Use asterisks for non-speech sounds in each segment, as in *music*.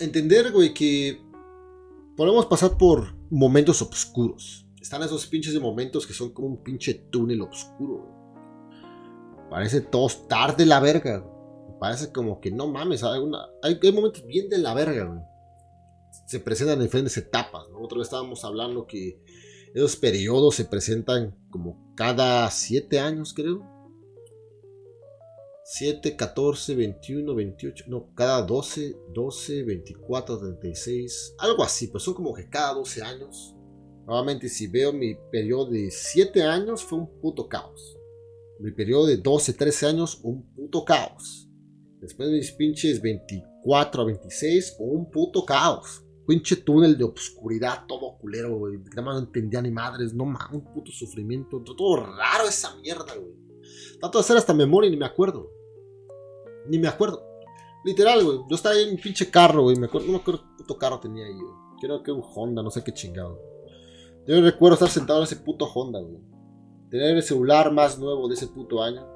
entender, güey, que podemos pasar por momentos oscuros. Están esos pinches momentos que son como un pinche túnel oscuro, güey. Parece todos tarde la verga. Parece como que no mames, hay, hay, momentos bien de la verga, güey. Se presentan en diferentes etapas, ¿no? Otra vez estábamos hablando que esos periodos se presentan como cada 7 años, creo. 7, 14, 21, 28, no, cada 12, 12, 24, 36, algo así, pues son como que cada 12 años. Nuevamente, si veo mi periodo de 7 años, fue un puto caos. Mi periodo de 12, 13 años, un puto caos. Después de mis pinches 24 a 26, un puto caos. Pinche túnel de obscuridad, todo culero, güey. Nada más no entendía ni madres, no mames, un puto sufrimiento. Todo raro esa mierda, güey. Trato de hacer hasta memoria y ni me acuerdo. Ni me acuerdo. Literal, güey. Yo estaba en un pinche carro, güey. Me acuerdo, no me acuerdo qué puto carro tenía ahí, güey. Creo que un Honda, no sé qué chingado. Yo recuerdo estar sentado en ese puto Honda, güey. Tener el celular más nuevo de ese puto año.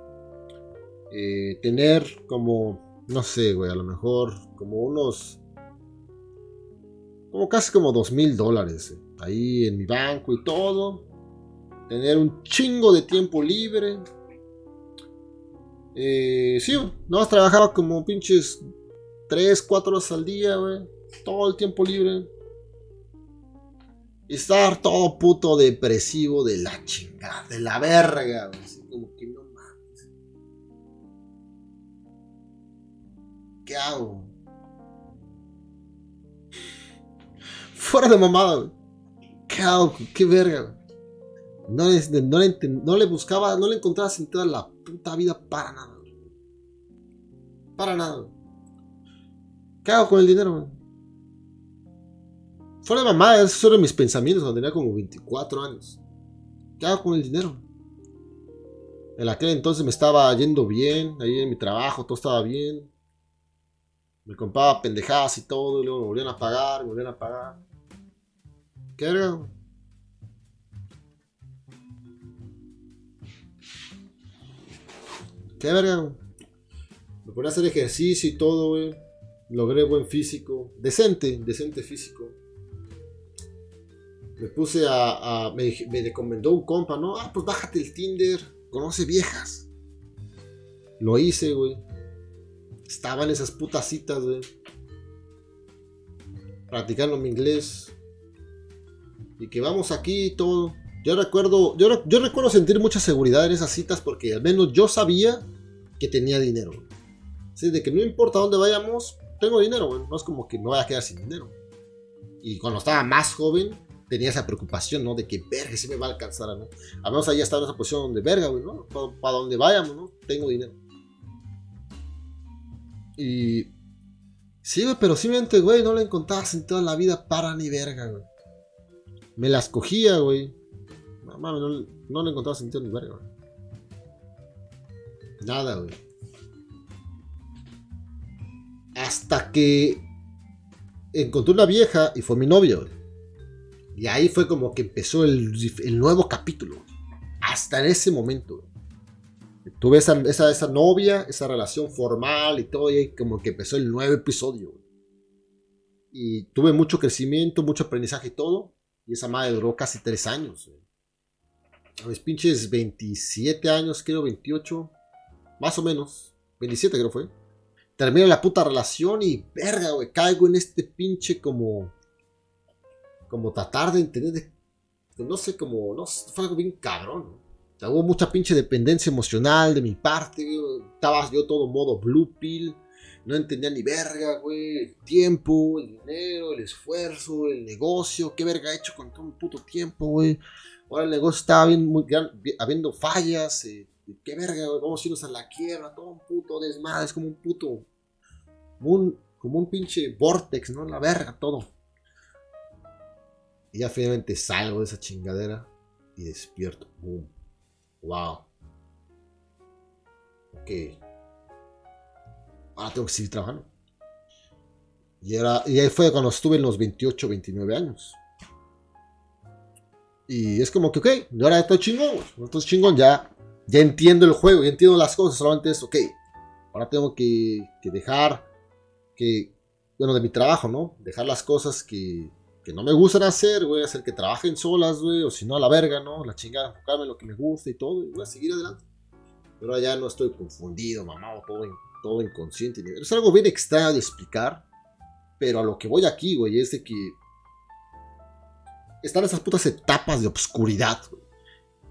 Eh, tener como, no sé, güey, a lo mejor como unos... Como casi como dos mil dólares. Eh, ahí en mi banco y todo. Tener un chingo de tiempo libre eh, sí, no, trabajaba como pinches 3, 4 horas al día, güey. Todo el tiempo libre. Y estar todo puto depresivo de la chingada, de la verga, güey. Así como que no mames. ¿Qué hago? Fuera de mamada, güey. ¿Qué hago? ¿Qué verga, güey? No le, no, le, no le buscaba, no le encontraba sentido a la puta vida para nada. Para nada. ¿Qué hago con el dinero, Fuera de mamá, esos fueron mis pensamientos cuando tenía como 24 años. ¿Qué hago con el dinero? En aquel entonces me estaba yendo bien, ahí en mi trabajo todo estaba bien. Me compraba pendejadas y todo, y luego me volvían a pagar, me volvían a pagar. ¿Qué hago? ¿Qué verga? Me ponía a hacer ejercicio y todo, güey. Logré buen físico. Decente, decente físico. Me puse a. me, me, recomendó un compa, ¿no? Ah, pues bájate el Tinder. Conoce viejas. Lo hice, güey. Estaban esas putas citas, güey. Practicando mi inglés. Y que vamos aquí y todo. Yo recuerdo, yo, yo recuerdo sentir mucha seguridad en esas citas porque al menos yo sabía que tenía dinero. Así de que no importa dónde vayamos, tengo dinero, No es como que me vaya a quedar sin dinero. Y cuando estaba más joven, tenía esa preocupación, ¿no? De que, verga, si me va a alcanzar, ¿no? A menos ahí estaba en esa posición donde, verga, güey, ¿no? Para, donde vayamos, ¿no? Tengo dinero. Y... Sí, güey, pero simplemente, güey, no le encontrabas en toda la vida para ni verga, güey. Me las cogía, güey. No mames, no, no, le encontraba sentido ni verga. Nada, güey. Hasta que encontré una vieja y fue mi novia, güey. Y ahí fue como que empezó el, nuevo capítulo. Hasta en ese momento. Güey. Tuve esa, esa, novia, esa relación formal y todo, y como que empezó el nuevo episodio. Y tuve mucho crecimiento, mucho aprendizaje y todo. Y esa madre duró casi tres años. Güey. A mis pinches 27 años, creo, 28. Más o menos. 27 creo fue. Termina la puta relación y verga, güey. Caigo en este pinche como. Como tratar de entender. no sé, como. No fue algo bien cabrón. hubo mucha pinche dependencia emocional de mi parte. Estaba yo todo modo blue pill. No entendía ni verga, güey. El tiempo, el dinero, el esfuerzo, el negocio. ¿Qué verga he hecho con todo un puto tiempo, güey? Ahora el negocio estaba bien, muy, habiendo fallas. Eh, qué verga, vamos a irnos a la quiebra, todo un puto desmadre, es como un puto, como un, pinche vortex, ¿no? La verga, todo. Y ya finalmente salgo de esa chingadera y despierto. Boom. Wow. Ok. Ahora tengo que seguir trabajando. Y, era, y ahí fue cuando estuve en los 28, 29 años. Y es como que, ok, yo ahora estoy chingón, estoy chingón, ya ya entiendo el juego, ya entiendo las cosas, solamente es, ok, ahora tengo que, dejar que bueno, de mi trabajo, ¿no? Dejar las cosas que, que no me gustan hacer, güey, hacer que trabajen solas, güey, o si no a la verga, ¿no? La chingada, enfocarme en lo que me gusta y todo, y voy a seguir adelante. Pero ya no estoy confundido, mamado, todo, todo inconsciente. Es algo bien extraño de explicar, pero a lo que voy aquí, güey, es de que están esas putas etapas de obscuridad.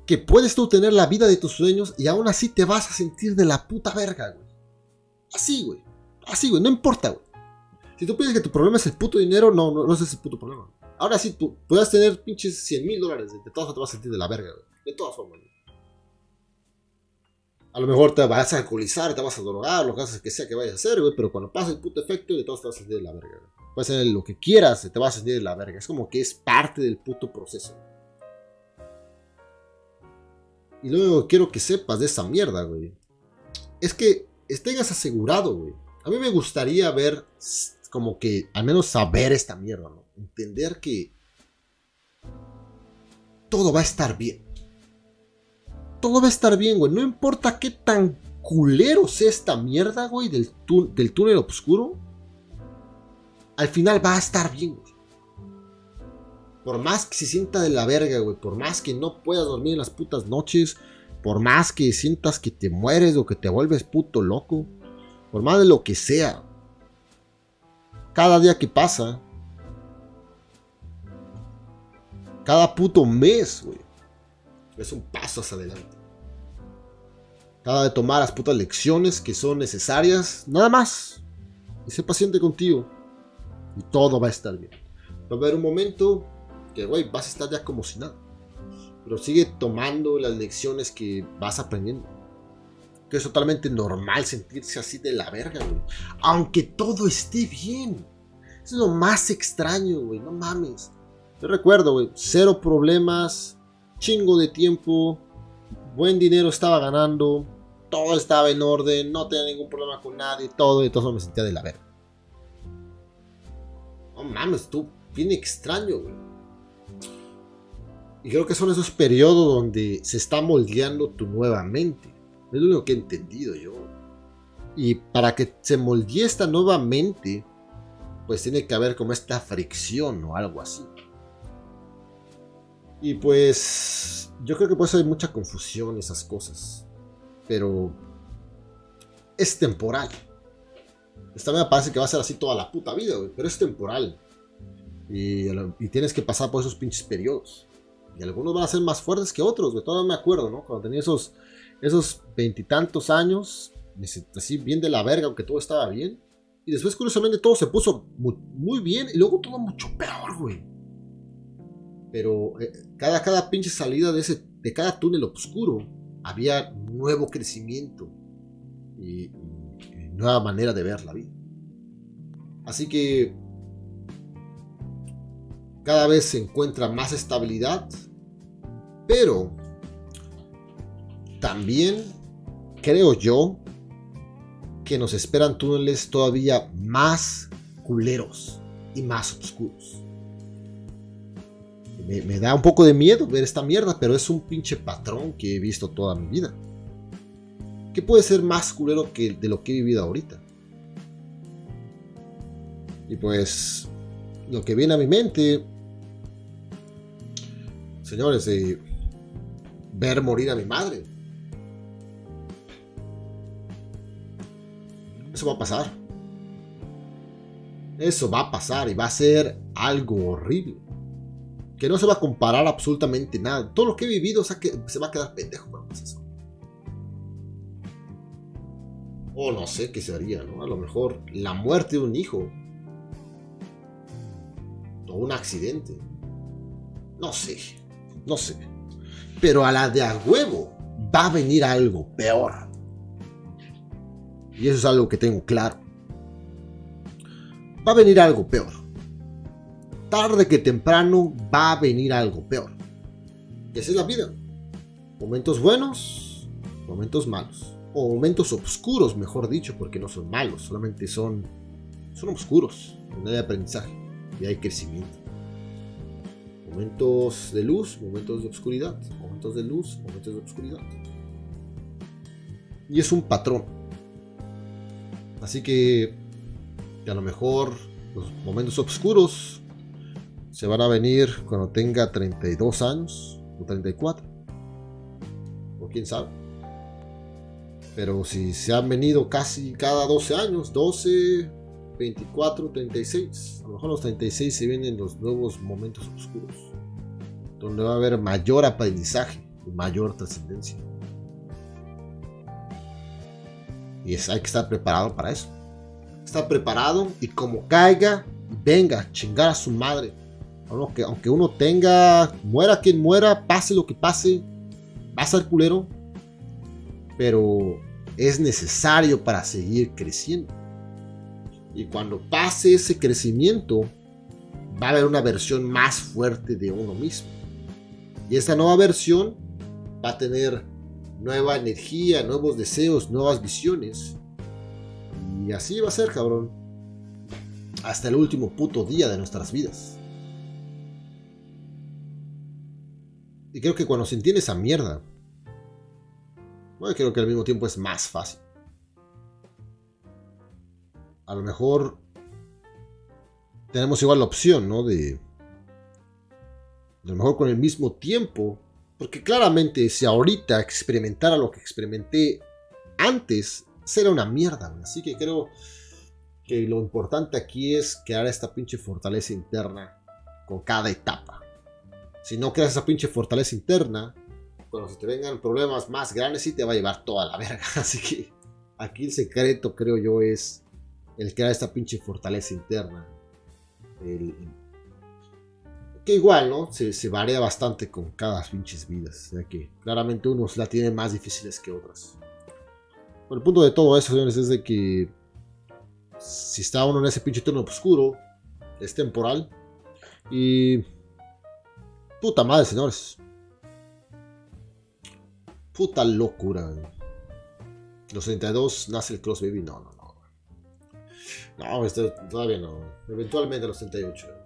Que puedes tú tener la vida de tus sueños y aún así te vas a sentir de la puta verga, güey. Así, güey. Así, güey, no importa, güey. Si tú piensas que tu problema es el puto dinero, no, no, es ese puto problema. Ahora sí, tú puedes tener pinches 100 mil dólares, de todas formas te vas a sentir de la verga, güey. De todas formas, güey. A lo mejor te vas a alcoholizar, te vas a drogar, lo que sea que vayas a hacer, güey, pero cuando pasa el puto efecto, de todas te vas a sentir de la verga, güey. Puedes hacer lo que quieras, te vas a sentir de la verga. Es como que es parte del puto proceso. Y luego quiero que sepas de esa mierda, güey. Es que tengas asegurado, güey. A mí me gustaría ver, como que, al menos saber esta mierda, ¿no? Entender que todo va a estar bien. Todo va a estar bien, güey. No importa qué tan culero sea esta mierda, güey, del, del túnel oscuro. Al final va a estar bien, güey. Por más que se sienta de la verga, güey. Por más que no puedas dormir en las putas noches. Por más que sientas que te mueres o que te vuelves puto loco. Por más de lo que sea. Cada día que pasa. Cada puto mes, güey. Es un paso hacia adelante. Cada de tomar las putas lecciones que son necesarias. Nada más. Y sé paciente contigo. Y todo va a estar bien. Va a haber un momento que, güey, vas a estar ya como si nada. Pero sigue tomando las lecciones que vas aprendiendo. Que es totalmente normal sentirse así de la verga, güey. Aunque todo esté bien. Es lo más extraño, güey. No mames. Yo recuerdo, güey. Cero problemas. Chingo de tiempo. Buen dinero estaba ganando. Todo estaba en orden. No tenía ningún problema con nadie. Todo y todo me sentía de la verga. No mames, tú. Bien extraño, güey. Y creo que son esos periodos donde se está moldeando tu nueva mente. Es lo único que he entendido yo. Y para que se moldee esta nueva mente, pues tiene que haber como esta fricción o algo así. Y pues yo creo que por eso hay mucha confusión esas cosas. Pero es temporal. Esta me parece que va a ser así toda la puta vida, güey. Pero es temporal. Y, tienes que pasar por esos pinches periodos. Y algunos van a ser más fuertes que otros, güey. Todavía me acuerdo, ¿no? Cuando tenía esos esos veintitantos años, así bien de la verga, aunque todo estaba bien. Y después, curiosamente, todo se puso muy, bien y luego todo mucho peor, güey. Pero eh, cada, cada pinche salida de, ese, de cada túnel oscuro había nuevo crecimiento y nueva manera de ver la vida. Así que cada vez se encuentra más estabilidad, pero también creo yo que nos esperan túneles todavía más culeros y más oscuros. Me, da un poco de miedo ver esta mierda, pero es un pinche patrón que he visto toda mi vida. ¿Qué puede ser más culero que de lo que he vivido ahorita? Y pues lo que viene a mi mente, señores, de ver morir a mi madre. Eso va a pasar. Eso va a pasar y va a ser algo horrible. Que no se va a comparar absolutamente nada. Todo lo que he vivido o sea, que se va a quedar pendejo O no sé qué sería, ¿no? A lo mejor la muerte de un hijo. O un accidente. No sé. No sé. Pero a la de a huevo va a venir algo peor. Y eso es algo que tengo claro. Va a venir algo peor. Tarde que temprano va a venir algo peor. Y esa es la vida. Momentos buenos, momentos malos. O momentos oscuros, mejor dicho, porque no son malos, solamente son, son oscuros. Donde hay aprendizaje y hay crecimiento. Momentos de luz, momentos de oscuridad. Momentos de luz, momentos de oscuridad. Y es un patrón Así que, a lo mejor los momentos oscuros se van a venir cuando tenga 32 años o 34. O quién sabe. Pero si se han venido casi cada 12 años, 12, 24, 36. A lo mejor los 36 se vienen los nuevos momentos oscuros. Donde va a haber mayor aprendizaje y mayor trascendencia. Y es, hay que estar preparado para eso. Estar preparado y como caiga, venga, chingar a su madre. Aunque, aunque uno tenga, muera quien muera, pase lo que pase, va a ser culero. Pero es necesario para seguir creciendo. Y cuando pase ese crecimiento, va a haber una versión más fuerte de uno mismo. Y esta nueva versión va a tener nueva energía, nuevos deseos, nuevas visiones. Y así va a ser, cabrón. Hasta el último puto día de nuestras vidas. Y creo que cuando se entiende esa mierda, bueno, creo que al mismo tiempo es más fácil. A lo mejor tenemos igual la opción, ¿no? De, a lo mejor con el mismo tiempo porque claramente si ahorita experimentara lo que experimenté antes, será una mierda. Así que creo que lo importante aquí es crear esta pinche fortaleza interna con cada etapa. Si no creas esa pinche fortaleza interna, cuando se te vengan problemas más grandes, sí te va a llevar toda la verga. *laughs* Así que aquí el secreto, creo yo, es el crear esta pinche fortaleza interna. El, que igual, ¿no? Se, varía bastante con cada pinches vidas. Ya que claramente unos la tienen más difíciles que otras. Bueno, el punto de todo eso, señores, es de que si está uno en ese pinche turno oscuro, es temporal. Y. Puta madre, señores. Puta locura. Los 32 nace el Cross Baby. No, no, no. No, este, todavía no. Eventualmente los 38.